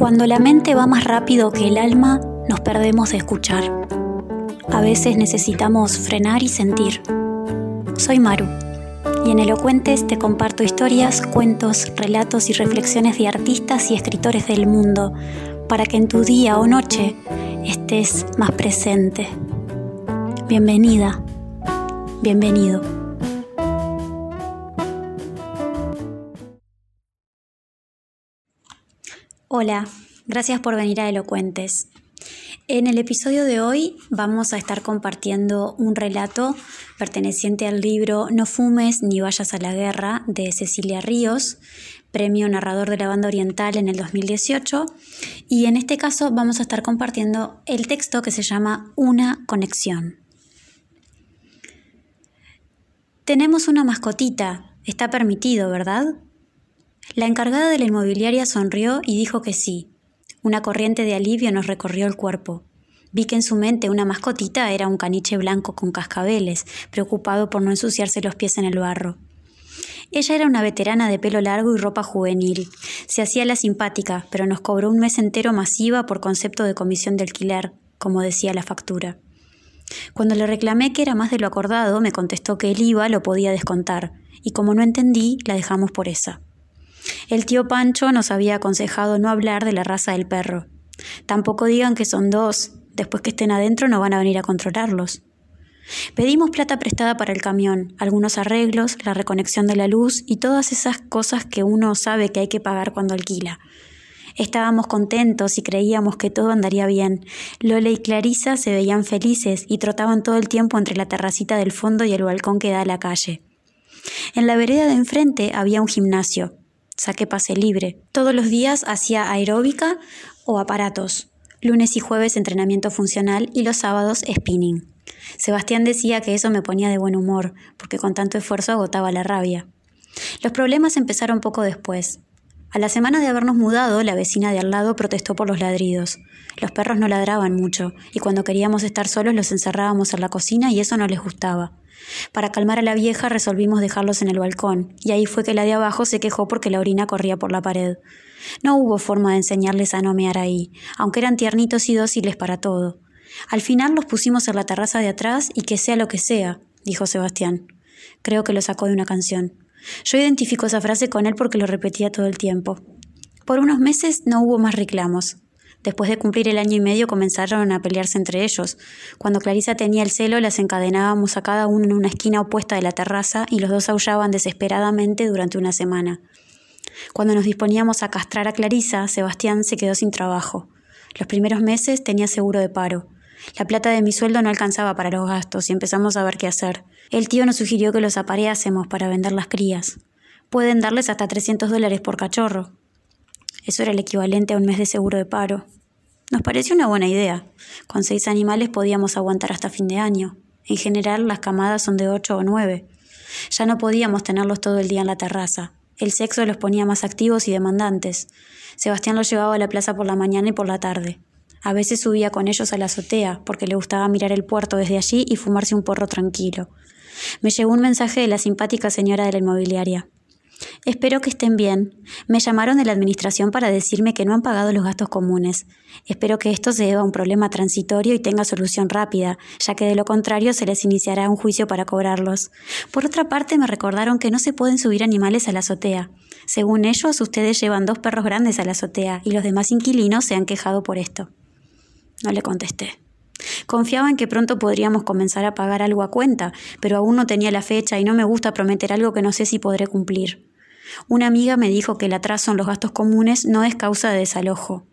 Cuando la mente va más rápido que el alma, nos perdemos de escuchar. A veces necesitamos frenar y sentir. Soy Maru y en Elocuentes te comparto historias, cuentos, relatos y reflexiones de artistas y escritores del mundo para que en tu día o noche estés más presente. Bienvenida, bienvenido. Hola, gracias por venir a Elocuentes. En el episodio de hoy vamos a estar compartiendo un relato perteneciente al libro No fumes ni vayas a la guerra de Cecilia Ríos, premio narrador de la banda oriental en el 2018. Y en este caso vamos a estar compartiendo el texto que se llama Una conexión. Tenemos una mascotita, está permitido, ¿verdad? La encargada de la inmobiliaria sonrió y dijo que sí. Una corriente de alivio nos recorrió el cuerpo. Vi que en su mente una mascotita era un caniche blanco con cascabeles, preocupado por no ensuciarse los pies en el barro. Ella era una veterana de pelo largo y ropa juvenil. Se hacía la simpática, pero nos cobró un mes entero masiva por concepto de comisión de alquiler, como decía la factura. Cuando le reclamé que era más de lo acordado, me contestó que el IVA lo podía descontar, y como no entendí, la dejamos por esa. El tío Pancho nos había aconsejado no hablar de la raza del perro. Tampoco digan que son dos, después que estén adentro no van a venir a controlarlos. Pedimos plata prestada para el camión, algunos arreglos, la reconexión de la luz y todas esas cosas que uno sabe que hay que pagar cuando alquila. Estábamos contentos y creíamos que todo andaría bien. Lola y Clarisa se veían felices y trotaban todo el tiempo entre la terracita del fondo y el balcón que da a la calle. En la vereda de enfrente había un gimnasio saqué pase libre. Todos los días hacía aeróbica o aparatos. Lunes y jueves entrenamiento funcional y los sábados spinning. Sebastián decía que eso me ponía de buen humor, porque con tanto esfuerzo agotaba la rabia. Los problemas empezaron poco después. A la semana de habernos mudado, la vecina de al lado protestó por los ladridos. Los perros no ladraban mucho, y cuando queríamos estar solos los encerrábamos en la cocina y eso no les gustaba. Para calmar a la vieja resolvimos dejarlos en el balcón, y ahí fue que la de abajo se quejó porque la orina corría por la pared. No hubo forma de enseñarles a no mear ahí, aunque eran tiernitos y dóciles para todo. Al final los pusimos en la terraza de atrás y que sea lo que sea, dijo Sebastián. Creo que lo sacó de una canción. Yo identifico esa frase con él porque lo repetía todo el tiempo. Por unos meses no hubo más reclamos. Después de cumplir el año y medio comenzaron a pelearse entre ellos. Cuando Clarisa tenía el celo, las encadenábamos a cada uno en una esquina opuesta de la terraza y los dos aullaban desesperadamente durante una semana. Cuando nos disponíamos a castrar a Clarisa, Sebastián se quedó sin trabajo. Los primeros meses tenía seguro de paro. La plata de mi sueldo no alcanzaba para los gastos y empezamos a ver qué hacer. El tío nos sugirió que los apareásemos para vender las crías. Pueden darles hasta 300 dólares por cachorro. Eso era el equivalente a un mes de seguro de paro. Nos pareció una buena idea. Con seis animales podíamos aguantar hasta fin de año. En general, las camadas son de ocho o nueve. Ya no podíamos tenerlos todo el día en la terraza. El sexo los ponía más activos y demandantes. Sebastián los llevaba a la plaza por la mañana y por la tarde. A veces subía con ellos a la azotea, porque le gustaba mirar el puerto desde allí y fumarse un porro tranquilo. Me llegó un mensaje de la simpática señora de la inmobiliaria. Espero que estén bien. Me llamaron de la administración para decirme que no han pagado los gastos comunes. Espero que esto se deba a un problema transitorio y tenga solución rápida, ya que de lo contrario se les iniciará un juicio para cobrarlos. Por otra parte, me recordaron que no se pueden subir animales a la azotea. Según ellos, ustedes llevan dos perros grandes a la azotea y los demás inquilinos se han quejado por esto. No le contesté. Confiaba en que pronto podríamos comenzar a pagar algo a cuenta, pero aún no tenía la fecha y no me gusta prometer algo que no sé si podré cumplir. Una amiga me dijo que el atraso en los gastos comunes no es causa de desalojo.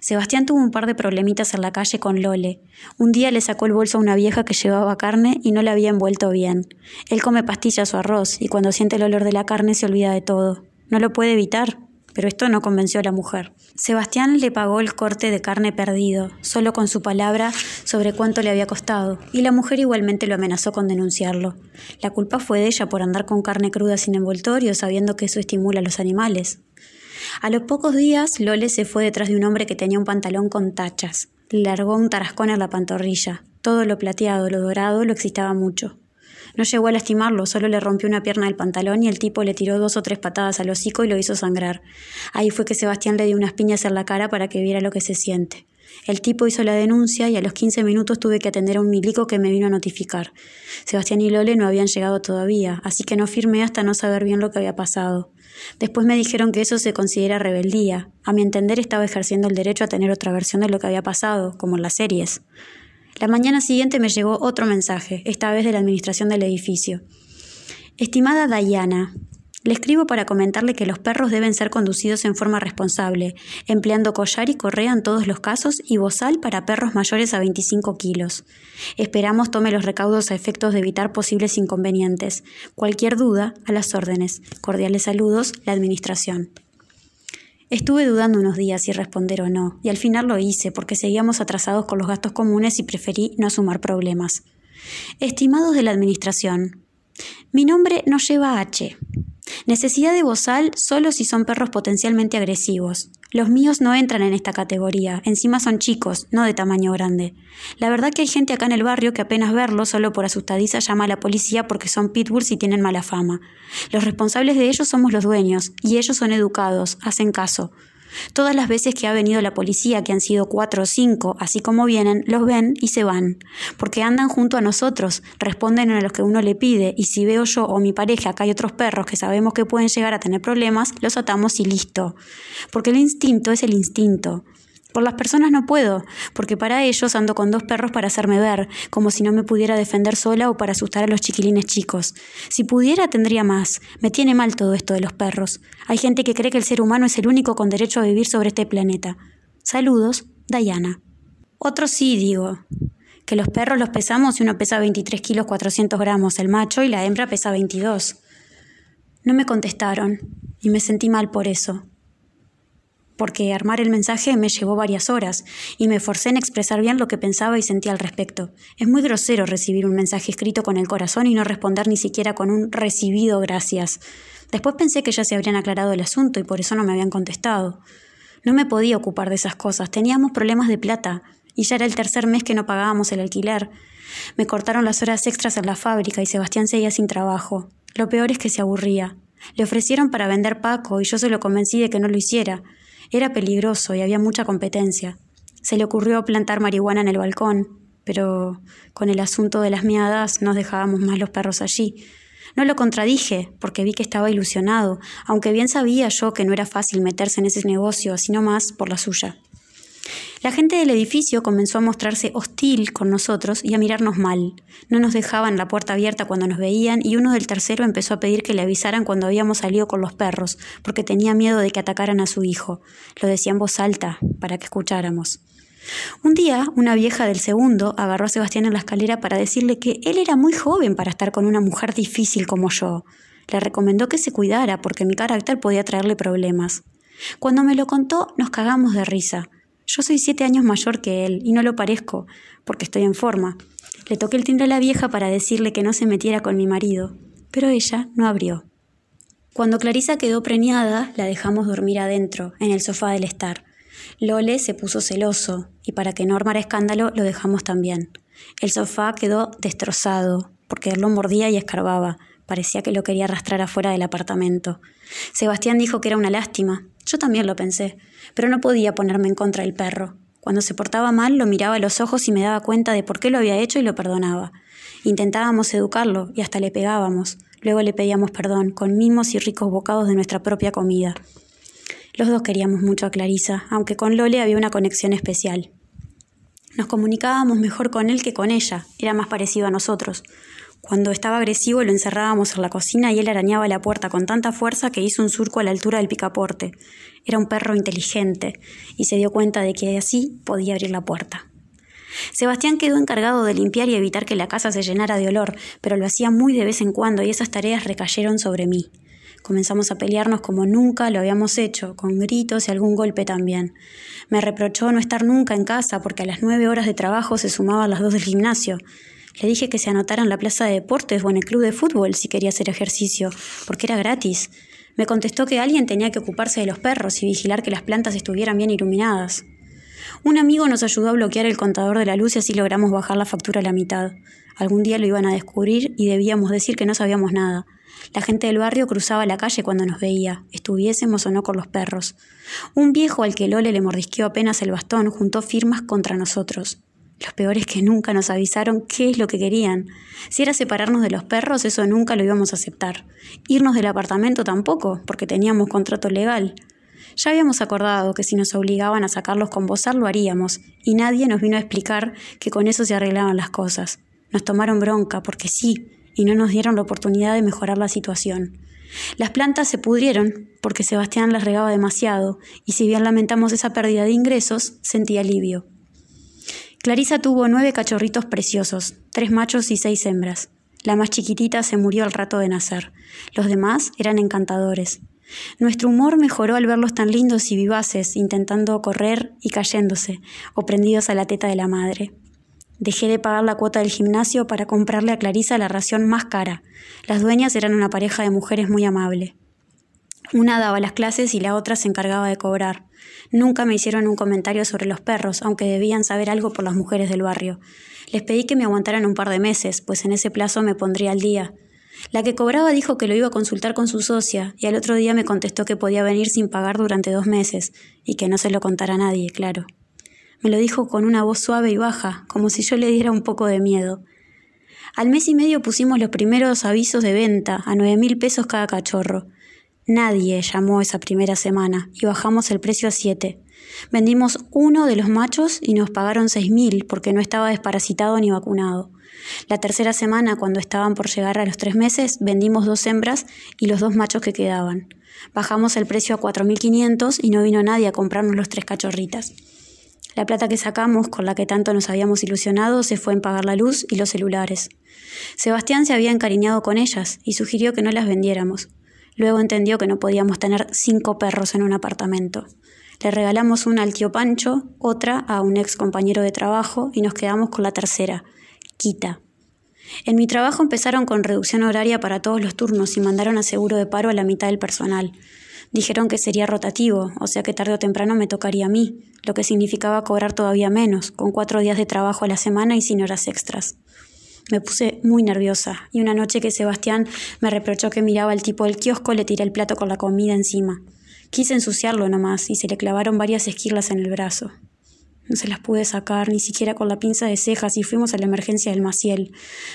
Sebastián tuvo un par de problemitas en la calle con Lole. Un día le sacó el bolso a una vieja que llevaba carne y no la había envuelto bien. Él come pastillas o arroz y cuando siente el olor de la carne se olvida de todo. No lo puede evitar pero esto no convenció a la mujer. Sebastián le pagó el corte de carne perdido, solo con su palabra sobre cuánto le había costado, y la mujer igualmente lo amenazó con denunciarlo. La culpa fue de ella por andar con carne cruda sin envoltorio, sabiendo que eso estimula a los animales. A los pocos días, Lole se fue detrás de un hombre que tenía un pantalón con tachas. Le largó un tarascón a la pantorrilla. Todo lo plateado, lo dorado, lo excitaba mucho. No llegó a lastimarlo, solo le rompió una pierna del pantalón y el tipo le tiró dos o tres patadas al hocico y lo hizo sangrar. Ahí fue que Sebastián le dio unas piñas en la cara para que viera lo que se siente. El tipo hizo la denuncia y a los 15 minutos tuve que atender a un milico que me vino a notificar. Sebastián y Lole no habían llegado todavía, así que no firmé hasta no saber bien lo que había pasado. Después me dijeron que eso se considera rebeldía. A mi entender estaba ejerciendo el derecho a tener otra versión de lo que había pasado, como en las series. La mañana siguiente me llegó otro mensaje, esta vez de la administración del edificio. Estimada Diana, le escribo para comentarle que los perros deben ser conducidos en forma responsable, empleando collar y correa en todos los casos y bozal para perros mayores a 25 kilos. Esperamos tome los recaudos a efectos de evitar posibles inconvenientes. Cualquier duda, a las órdenes. Cordiales saludos, la Administración. Estuve dudando unos días si responder o no, y al final lo hice porque seguíamos atrasados con los gastos comunes y preferí no sumar problemas. Estimados de la Administración, mi nombre no lleva H. Necesidad de bozal solo si son perros potencialmente agresivos. Los míos no entran en esta categoría, encima son chicos, no de tamaño grande. La verdad que hay gente acá en el barrio que apenas verlos solo por asustadiza llama a la policía porque son pitbulls y tienen mala fama. Los responsables de ellos somos los dueños, y ellos son educados, hacen caso. Todas las veces que ha venido la policía, que han sido cuatro o cinco, así como vienen, los ven y se van, porque andan junto a nosotros, responden a lo que uno le pide, y si veo yo o mi pareja que hay otros perros que sabemos que pueden llegar a tener problemas, los atamos y listo. Porque el instinto es el instinto. Por las personas no puedo, porque para ellos ando con dos perros para hacerme ver, como si no me pudiera defender sola o para asustar a los chiquilines chicos. Si pudiera, tendría más. Me tiene mal todo esto de los perros. Hay gente que cree que el ser humano es el único con derecho a vivir sobre este planeta. Saludos, Diana. Otro sí, digo. Que los perros los pesamos y uno pesa 23 kilos 400 gramos el macho y la hembra pesa 22. No me contestaron y me sentí mal por eso porque armar el mensaje me llevó varias horas y me forcé en expresar bien lo que pensaba y sentía al respecto. Es muy grosero recibir un mensaje escrito con el corazón y no responder ni siquiera con un recibido gracias. Después pensé que ya se habrían aclarado el asunto y por eso no me habían contestado. No me podía ocupar de esas cosas, teníamos problemas de plata y ya era el tercer mes que no pagábamos el alquiler. Me cortaron las horas extras en la fábrica y Sebastián seguía sin trabajo. Lo peor es que se aburría. Le ofrecieron para vender Paco y yo se lo convencí de que no lo hiciera. Era peligroso y había mucha competencia. Se le ocurrió plantar marihuana en el balcón, pero con el asunto de las miadas nos dejábamos más los perros allí. No lo contradije, porque vi que estaba ilusionado, aunque bien sabía yo que no era fácil meterse en ese negocio, sino más por la suya. La gente del edificio comenzó a mostrarse hostil con nosotros y a mirarnos mal. No nos dejaban la puerta abierta cuando nos veían y uno del tercero empezó a pedir que le avisaran cuando habíamos salido con los perros, porque tenía miedo de que atacaran a su hijo. Lo decía en voz alta, para que escucháramos. Un día, una vieja del segundo agarró a Sebastián en la escalera para decirle que él era muy joven para estar con una mujer difícil como yo. Le recomendó que se cuidara porque mi carácter podía traerle problemas. Cuando me lo contó, nos cagamos de risa. Yo soy siete años mayor que él y no lo parezco, porque estoy en forma. Le toqué el timbre a la vieja para decirle que no se metiera con mi marido, pero ella no abrió. Cuando Clarisa quedó preñada, la dejamos dormir adentro, en el sofá del estar. Lole se puso celoso, y para que no armara escándalo, lo dejamos también. El sofá quedó destrozado, porque él lo mordía y escarbaba. Parecía que lo quería arrastrar afuera del apartamento. Sebastián dijo que era una lástima. Yo también lo pensé pero no podía ponerme en contra del perro. Cuando se portaba mal, lo miraba a los ojos y me daba cuenta de por qué lo había hecho y lo perdonaba. Intentábamos educarlo y hasta le pegábamos. Luego le pedíamos perdón, con mimos y ricos bocados de nuestra propia comida. Los dos queríamos mucho a Clarisa, aunque con Lole había una conexión especial. Nos comunicábamos mejor con él que con ella, era más parecido a nosotros. Cuando estaba agresivo lo encerrábamos en la cocina y él arañaba la puerta con tanta fuerza que hizo un surco a la altura del picaporte. Era un perro inteligente y se dio cuenta de que así podía abrir la puerta. Sebastián quedó encargado de limpiar y evitar que la casa se llenara de olor, pero lo hacía muy de vez en cuando y esas tareas recayeron sobre mí. Comenzamos a pelearnos como nunca lo habíamos hecho, con gritos y algún golpe también. Me reprochó no estar nunca en casa porque a las nueve horas de trabajo se sumaban las dos del gimnasio. Le dije que se anotara en la plaza de deportes o en el club de fútbol si quería hacer ejercicio, porque era gratis. Me contestó que alguien tenía que ocuparse de los perros y vigilar que las plantas estuvieran bien iluminadas. Un amigo nos ayudó a bloquear el contador de la luz y así logramos bajar la factura a la mitad. Algún día lo iban a descubrir y debíamos decir que no sabíamos nada. La gente del barrio cruzaba la calle cuando nos veía, estuviésemos o no con los perros. Un viejo al que Lole le mordisqueó apenas el bastón juntó firmas contra nosotros. Los peores que nunca nos avisaron qué es lo que querían. Si era separarnos de los perros, eso nunca lo íbamos a aceptar. Irnos del apartamento tampoco, porque teníamos contrato legal. Ya habíamos acordado que si nos obligaban a sacarlos con bozar lo haríamos, y nadie nos vino a explicar que con eso se arreglaban las cosas. Nos tomaron bronca, porque sí, y no nos dieron la oportunidad de mejorar la situación. Las plantas se pudrieron porque Sebastián las regaba demasiado, y si bien lamentamos esa pérdida de ingresos, sentí alivio. Clarisa tuvo nueve cachorritos preciosos, tres machos y seis hembras. La más chiquitita se murió al rato de nacer. Los demás eran encantadores. Nuestro humor mejoró al verlos tan lindos y vivaces, intentando correr y cayéndose, o prendidos a la teta de la madre. Dejé de pagar la cuota del gimnasio para comprarle a Clarisa la ración más cara. Las dueñas eran una pareja de mujeres muy amable. Una daba las clases y la otra se encargaba de cobrar. Nunca me hicieron un comentario sobre los perros, aunque debían saber algo por las mujeres del barrio. Les pedí que me aguantaran un par de meses, pues en ese plazo me pondría al día. La que cobraba dijo que lo iba a consultar con su socia y al otro día me contestó que podía venir sin pagar durante dos meses y que no se lo contara a nadie, claro. Me lo dijo con una voz suave y baja, como si yo le diera un poco de miedo. Al mes y medio pusimos los primeros avisos de venta a nueve mil pesos cada cachorro. Nadie llamó esa primera semana y bajamos el precio a siete. Vendimos uno de los machos y nos pagaron seis mil porque no estaba desparasitado ni vacunado. La tercera semana, cuando estaban por llegar a los tres meses, vendimos dos hembras y los dos machos que quedaban. Bajamos el precio a 4.500 y no vino nadie a comprarnos los tres cachorritas. La plata que sacamos, con la que tanto nos habíamos ilusionado, se fue en pagar la luz y los celulares. Sebastián se había encariñado con ellas y sugirió que no las vendiéramos. Luego entendió que no podíamos tener cinco perros en un apartamento. Le regalamos una al tío Pancho, otra a un ex compañero de trabajo y nos quedamos con la tercera, Quita. En mi trabajo empezaron con reducción horaria para todos los turnos y mandaron a seguro de paro a la mitad del personal. Dijeron que sería rotativo, o sea que tarde o temprano me tocaría a mí, lo que significaba cobrar todavía menos, con cuatro días de trabajo a la semana y sin horas extras. Me puse muy nerviosa y una noche que Sebastián me reprochó que miraba al tipo del kiosco le tiré el plato con la comida encima. Quise ensuciarlo nomás y se le clavaron varias esquirlas en el brazo. No se las pude sacar, ni siquiera con la pinza de cejas, y fuimos a la emergencia del Maciel.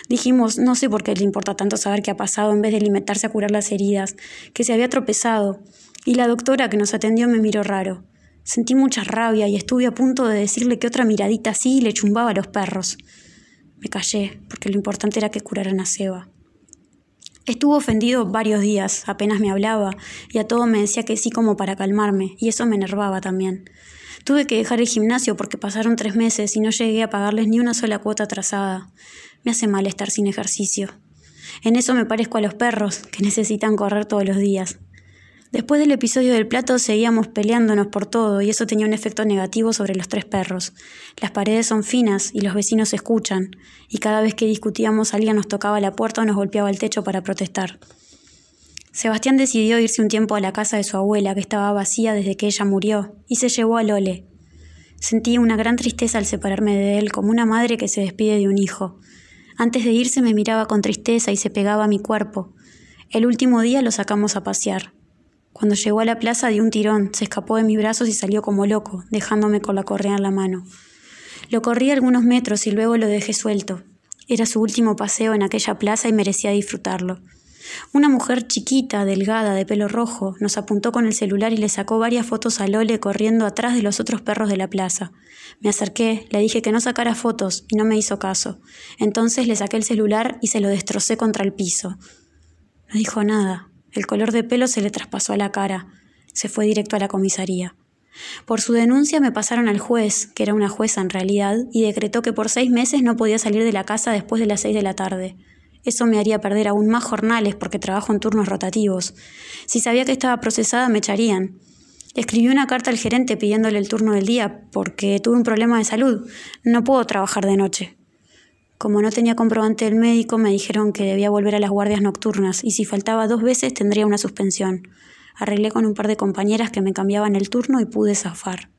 Dijimos, no sé por qué le importa tanto saber qué ha pasado en vez de limitarse a curar las heridas, que se había tropezado. Y la doctora que nos atendió me miró raro. Sentí mucha rabia y estuve a punto de decirle que otra miradita así le chumbaba a los perros. Me callé, porque lo importante era que curaran a Seba. Estuvo ofendido varios días, apenas me hablaba, y a todo me decía que sí como para calmarme, y eso me enervaba también. Tuve que dejar el gimnasio porque pasaron tres meses y no llegué a pagarles ni una sola cuota atrasada. Me hace mal estar sin ejercicio. En eso me parezco a los perros, que necesitan correr todos los días. Después del episodio del plato seguíamos peleándonos por todo y eso tenía un efecto negativo sobre los tres perros. Las paredes son finas y los vecinos escuchan, y cada vez que discutíamos alguien nos tocaba la puerta o nos golpeaba el techo para protestar. Sebastián decidió irse un tiempo a la casa de su abuela, que estaba vacía desde que ella murió, y se llevó a Lole. Sentí una gran tristeza al separarme de él, como una madre que se despide de un hijo. Antes de irse me miraba con tristeza y se pegaba a mi cuerpo. El último día lo sacamos a pasear. Cuando llegó a la plaza dio un tirón, se escapó de mis brazos y salió como loco, dejándome con la correa en la mano. Lo corrí algunos metros y luego lo dejé suelto. Era su último paseo en aquella plaza y merecía disfrutarlo. Una mujer chiquita, delgada, de pelo rojo, nos apuntó con el celular y le sacó varias fotos a Lole corriendo atrás de los otros perros de la plaza. Me acerqué, le dije que no sacara fotos y no me hizo caso. Entonces le saqué el celular y se lo destrocé contra el piso. No dijo nada. El color de pelo se le traspasó a la cara. Se fue directo a la comisaría. Por su denuncia me pasaron al juez, que era una jueza en realidad, y decretó que por seis meses no podía salir de la casa después de las seis de la tarde. Eso me haría perder aún más jornales porque trabajo en turnos rotativos. Si sabía que estaba procesada, me echarían. Escribí una carta al gerente pidiéndole el turno del día porque tuve un problema de salud. No puedo trabajar de noche. Como no tenía comprobante del médico, me dijeron que debía volver a las guardias nocturnas y si faltaba dos veces tendría una suspensión. Arreglé con un par de compañeras que me cambiaban el turno y pude zafar.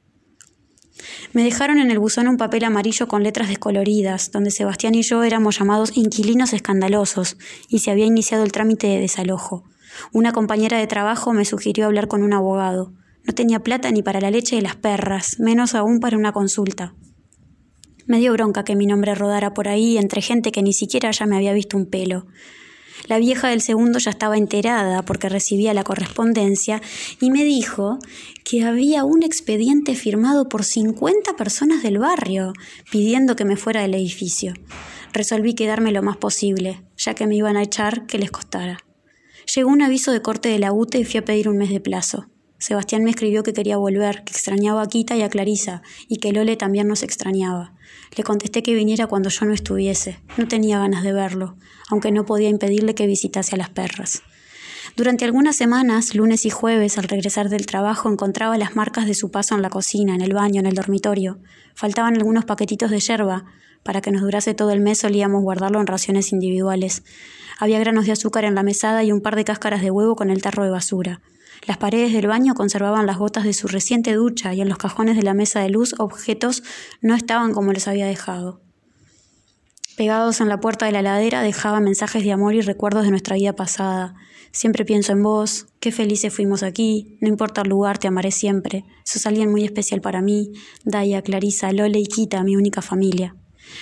Me dejaron en el buzón un papel amarillo con letras descoloridas, donde Sebastián y yo éramos llamados inquilinos escandalosos, y se había iniciado el trámite de desalojo. Una compañera de trabajo me sugirió hablar con un abogado. No tenía plata ni para la leche de las perras, menos aún para una consulta. Me dio bronca que mi nombre rodara por ahí entre gente que ni siquiera ya me había visto un pelo. La vieja del segundo ya estaba enterada porque recibía la correspondencia y me dijo que había un expediente firmado por 50 personas del barrio pidiendo que me fuera del edificio. Resolví quedarme lo más posible, ya que me iban a echar que les costara. Llegó un aviso de corte de la UTE y fui a pedir un mes de plazo. Sebastián me escribió que quería volver, que extrañaba a Quita y a Clarisa, y que Lole también nos extrañaba. Le contesté que viniera cuando yo no estuviese. No tenía ganas de verlo, aunque no podía impedirle que visitase a las perras. Durante algunas semanas, lunes y jueves, al regresar del trabajo, encontraba las marcas de su paso en la cocina, en el baño, en el dormitorio. Faltaban algunos paquetitos de yerba. Para que nos durase todo el mes solíamos guardarlo en raciones individuales. Había granos de azúcar en la mesada y un par de cáscaras de huevo con el tarro de basura. Las paredes del baño conservaban las gotas de su reciente ducha y en los cajones de la mesa de luz objetos no estaban como los había dejado. Pegados en la puerta de la ladera dejaba mensajes de amor y recuerdos de nuestra vida pasada. Siempre pienso en vos, qué felices fuimos aquí, no importa el lugar, te amaré siempre. Sos alguien muy especial para mí, Daya, Clarisa, Lole y Kita, mi única familia.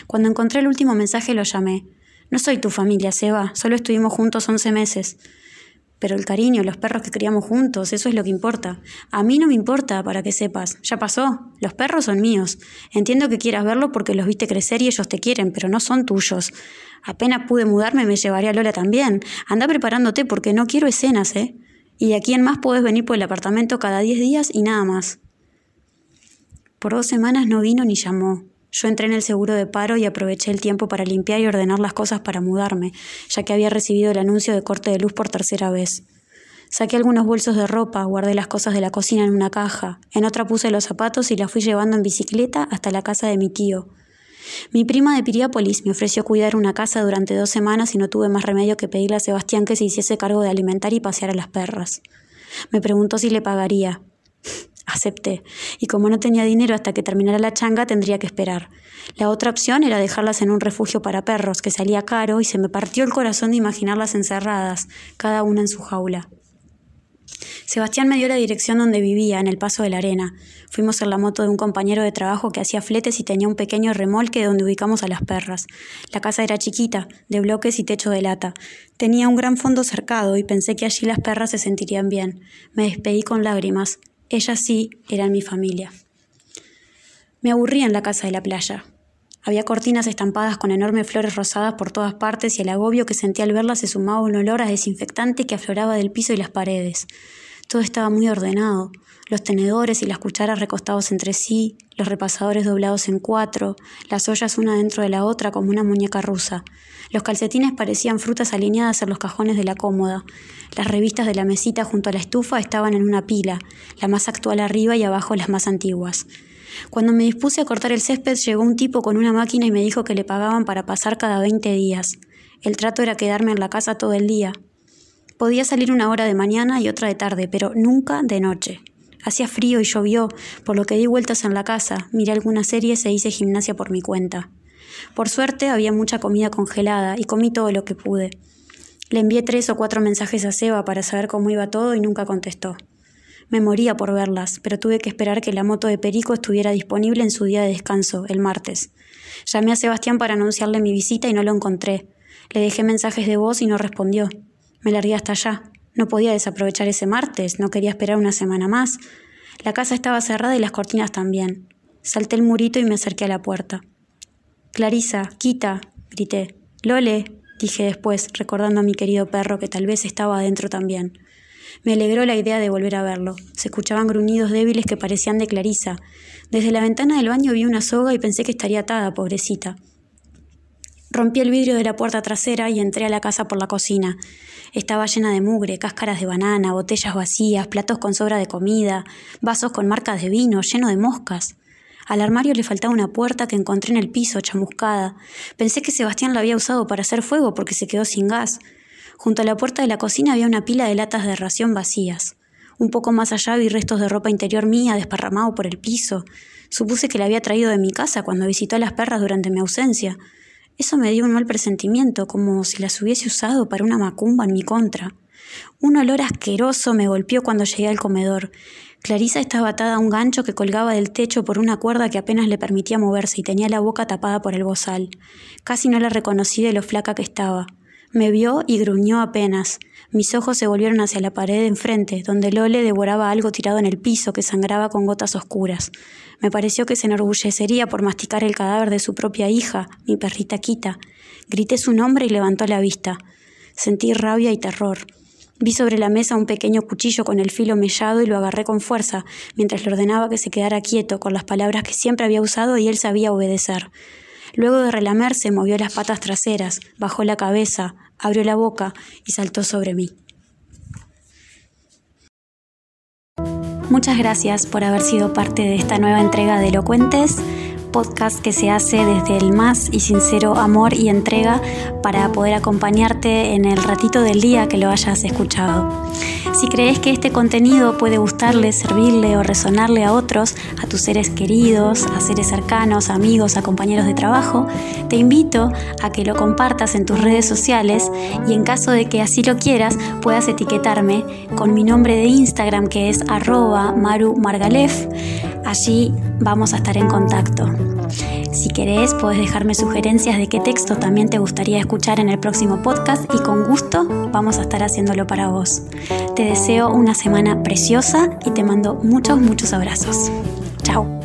Cuando encontré el último mensaje lo llamé. No soy tu familia, Seba, solo estuvimos juntos once meses. Pero el cariño, los perros que criamos juntos, eso es lo que importa. A mí no me importa, para que sepas. Ya pasó. Los perros son míos. Entiendo que quieras verlos porque los viste crecer y ellos te quieren, pero no son tuyos. Apenas pude mudarme me llevaré a Lola también. Anda preparándote porque no quiero escenas, ¿eh? Y de aquí en más podés venir por el apartamento cada diez días y nada más. Por dos semanas no vino ni llamó. Yo entré en el seguro de paro y aproveché el tiempo para limpiar y ordenar las cosas para mudarme, ya que había recibido el anuncio de corte de luz por tercera vez. Saqué algunos bolsos de ropa, guardé las cosas de la cocina en una caja, en otra puse los zapatos y la fui llevando en bicicleta hasta la casa de mi tío. Mi prima de Piriápolis me ofreció cuidar una casa durante dos semanas y no tuve más remedio que pedirle a Sebastián que se hiciese cargo de alimentar y pasear a las perras. Me preguntó si le pagaría. Acepté, y como no tenía dinero hasta que terminara la changa, tendría que esperar. La otra opción era dejarlas en un refugio para perros, que salía caro, y se me partió el corazón de imaginarlas encerradas, cada una en su jaula. Sebastián me dio la dirección donde vivía, en el Paso de la Arena. Fuimos en la moto de un compañero de trabajo que hacía fletes y tenía un pequeño remolque donde ubicamos a las perras. La casa era chiquita, de bloques y techo de lata. Tenía un gran fondo cercado y pensé que allí las perras se sentirían bien. Me despedí con lágrimas. Ellas sí eran mi familia. Me aburría en la casa de la playa. Había cortinas estampadas con enormes flores rosadas por todas partes y el agobio que sentía al verlas se sumaba un olor a desinfectante que afloraba del piso y las paredes. Todo estaba muy ordenado, los tenedores y las cucharas recostados entre sí, los repasadores doblados en cuatro, las ollas una dentro de la otra como una muñeca rusa. Los calcetines parecían frutas alineadas en los cajones de la cómoda. Las revistas de la mesita junto a la estufa estaban en una pila, la más actual arriba y abajo las más antiguas. Cuando me dispuse a cortar el césped llegó un tipo con una máquina y me dijo que le pagaban para pasar cada 20 días. El trato era quedarme en la casa todo el día. Podía salir una hora de mañana y otra de tarde, pero nunca de noche. Hacía frío y llovió, por lo que di vueltas en la casa, miré algunas series e hice gimnasia por mi cuenta. Por suerte había mucha comida congelada y comí todo lo que pude. Le envié tres o cuatro mensajes a Seba para saber cómo iba todo y nunca contestó. Me moría por verlas, pero tuve que esperar que la moto de Perico estuviera disponible en su día de descanso, el martes. Llamé a Sebastián para anunciarle mi visita y no lo encontré. Le dejé mensajes de voz y no respondió. Me largué hasta allá. No podía desaprovechar ese martes, no quería esperar una semana más. La casa estaba cerrada y las cortinas también. Salté el murito y me acerqué a la puerta. Clarisa, quita, grité. Lole, dije después, recordando a mi querido perro que tal vez estaba adentro también. Me alegró la idea de volver a verlo. Se escuchaban gruñidos débiles que parecían de Clarisa. Desde la ventana del baño vi una soga y pensé que estaría atada, pobrecita. Rompí el vidrio de la puerta trasera y entré a la casa por la cocina. Estaba llena de mugre, cáscaras de banana, botellas vacías, platos con sobra de comida, vasos con marcas de vino, lleno de moscas. Al armario le faltaba una puerta que encontré en el piso, chamuscada. Pensé que Sebastián la había usado para hacer fuego porque se quedó sin gas. Junto a la puerta de la cocina había una pila de latas de ración vacías. Un poco más allá vi restos de ropa interior mía desparramado por el piso. Supuse que la había traído de mi casa cuando visitó a las perras durante mi ausencia. Eso me dio un mal presentimiento, como si las hubiese usado para una macumba en mi contra. Un olor asqueroso me golpeó cuando llegué al comedor. Clarisa estaba atada a un gancho que colgaba del techo por una cuerda que apenas le permitía moverse y tenía la boca tapada por el bozal. Casi no la reconocí de lo flaca que estaba. Me vio y gruñó apenas. Mis ojos se volvieron hacia la pared enfrente, donde Lole devoraba algo tirado en el piso que sangraba con gotas oscuras. Me pareció que se enorgullecería por masticar el cadáver de su propia hija, mi perrita Quita. Grité su nombre y levantó la vista. Sentí rabia y terror. Vi sobre la mesa un pequeño cuchillo con el filo mellado y lo agarré con fuerza, mientras le ordenaba que se quedara quieto con las palabras que siempre había usado y él sabía obedecer. Luego de relamerse, movió las patas traseras, bajó la cabeza, abrió la boca y saltó sobre mí. Muchas gracias por haber sido parte de esta nueva entrega de Elocuentes podcast que se hace desde el más y sincero amor y entrega para poder acompañarte en el ratito del día que lo hayas escuchado. Si crees que este contenido puede gustarle, servirle o resonarle a otros, a tus seres queridos, a seres cercanos, amigos, a compañeros de trabajo, te invito a que lo compartas en tus redes sociales y en caso de que así lo quieras, puedas etiquetarme con mi nombre de Instagram que es arroba marumargalef. Allí vamos a estar en contacto. Si querés, podés dejarme sugerencias de qué texto también te gustaría escuchar en el próximo podcast y con gusto vamos a estar haciéndolo para vos. Te deseo una semana preciosa y te mando muchos, muchos abrazos. Chao.